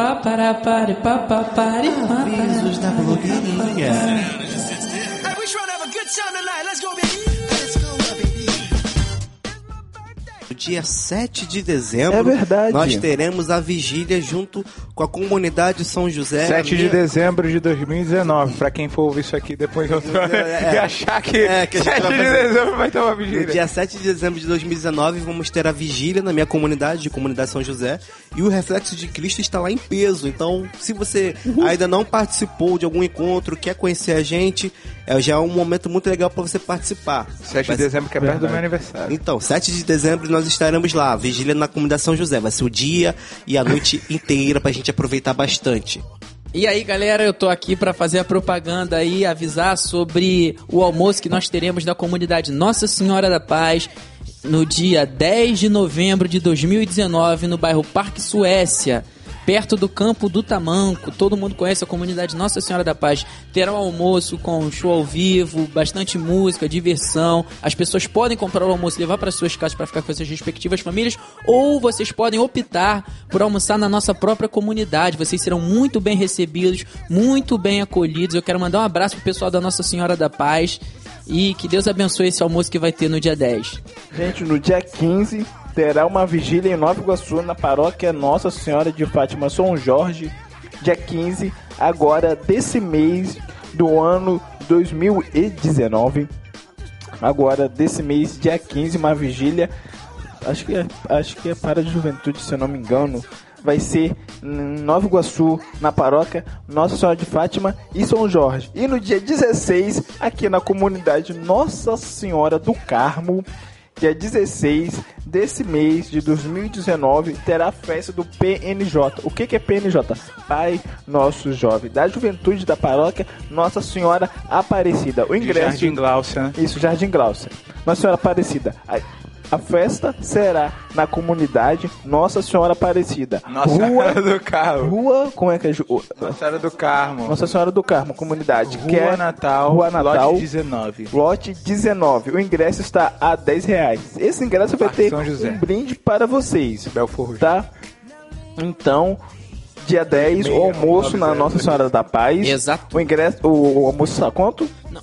Paparapare, papapare, Avisos da blogueirinha. Hey, we trying to have a good time tonight. Let's go, baby. Dia 7 de dezembro, É verdade. nós teremos a vigília junto com a comunidade São José. 7 de Minha- dezembro de 2019, pra quem for ouvir isso aqui depois eu É, e achar que, é, que a gente 7 vai de dezembro vai ter uma No vigília. dia 7 de dezembro de 2019, vamos ter a vigília na minha comunidade, de comunidade São José, e o reflexo de Cristo está lá em peso. Então, se você ainda não participou de algum encontro, quer conhecer a gente, é, já é um momento muito legal para você participar. 7 Vai de dezembro que é perto do meu aniversário. Então, 7 de dezembro nós estaremos lá, vigília na comunidade São José. Vai ser o dia e a noite inteira pra gente aproveitar bastante. E aí, galera, eu tô aqui pra fazer a propaganda aí, avisar sobre o almoço que nós teremos na comunidade Nossa Senhora da Paz no dia 10 de novembro de 2019 no bairro Parque Suécia. Perto do campo do Tamanco, todo mundo conhece a comunidade Nossa Senhora da Paz. Terá um almoço com show ao vivo, bastante música, diversão. As pessoas podem comprar o almoço e levar para suas casas para ficar com as suas respectivas famílias, ou vocês podem optar por almoçar na nossa própria comunidade. Vocês serão muito bem recebidos, muito bem acolhidos. Eu quero mandar um abraço pro pessoal da Nossa Senhora da Paz e que Deus abençoe esse almoço que vai ter no dia 10. Gente, no dia 15 terá uma vigília em Nova Iguaçu, na paróquia Nossa Senhora de Fátima São Jorge. Dia 15, agora desse mês do ano 2019. Agora desse mês, dia 15, uma vigília. Acho que é, acho que é para a juventude, se eu não me engano. Vai ser em Nova Iguaçu, na paróquia Nossa Senhora de Fátima e São Jorge. E no dia 16, aqui na comunidade Nossa Senhora do Carmo, dia 16 desse mês de 2019, terá a festa do PNJ. O que, que é PNJ? Pai Nosso Jovem, da Juventude da Paróquia Nossa Senhora Aparecida. O De ingresso. Jardim Glaucia, né? Isso, Jardim Glaucia. Nossa Senhora Aparecida. A, festa será na comunidade Nossa Senhora Aparecida. Nossa Rua, Senhora do Carmo. Rua, como é que é? Nossa Senhora do Carmo. Nossa Senhora do Carmo, comunidade. Rua é Natal, Rua Natal, lote 19. Lote 19. O ingresso está a 10 reais. Esse ingresso vai Parque ter São José. um brinde para vocês. Belfor Roxo. Tá? Então, dia 10, o almoço na Nossa Senhora da Paz. Exato. O ingresso, o, o almoço está quanto? Não,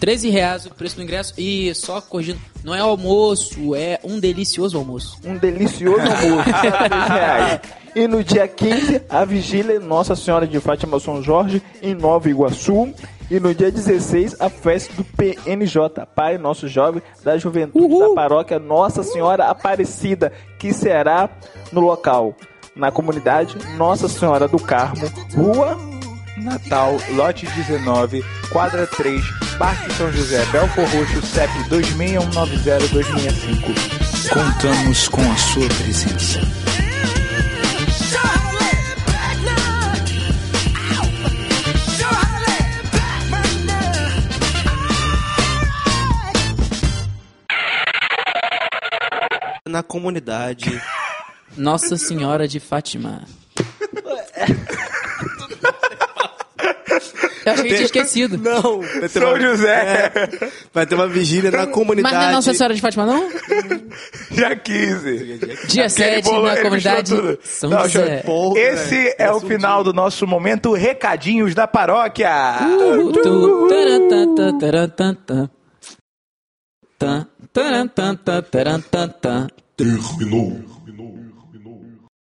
13 reais o preço do ingresso e só corrigindo, não é almoço, é um delicioso almoço. Um delicioso almoço, a 10 reais. E no dia 15, a vigília Nossa Senhora de Fátima São Jorge, em Nova Iguaçu. E no dia 16, a festa do PNJ, Pai Nosso Jovem da Juventude da Paróquia Nossa Senhora Aparecida, que será no local, na comunidade Nossa Senhora do Carmo, Rua Natal, lote 19, quadra 3, Parque São José, Belfor Roxo, CEP 26190-265. Contamos com a sua presença. Na comunidade. Nossa Senhora de Fátima. Eu acho que eu tinha esquecido. Não! Vai ter São uma- José, É, vai ter uma vigília na comunidade. Mas não é Nossa Senhora de Fátima, não? dia 15. Dia Aquele 7 bolo, na ele comunidade misturou tudo. São Não, José. eu- Porra, Esse velho. é o final do nosso momento Recadinhos da Paróquia. Tu, tu, taran, tan, tan, taran, tan, tan. Tan, taran, tan, tan, taran, tan, tan. Terminou.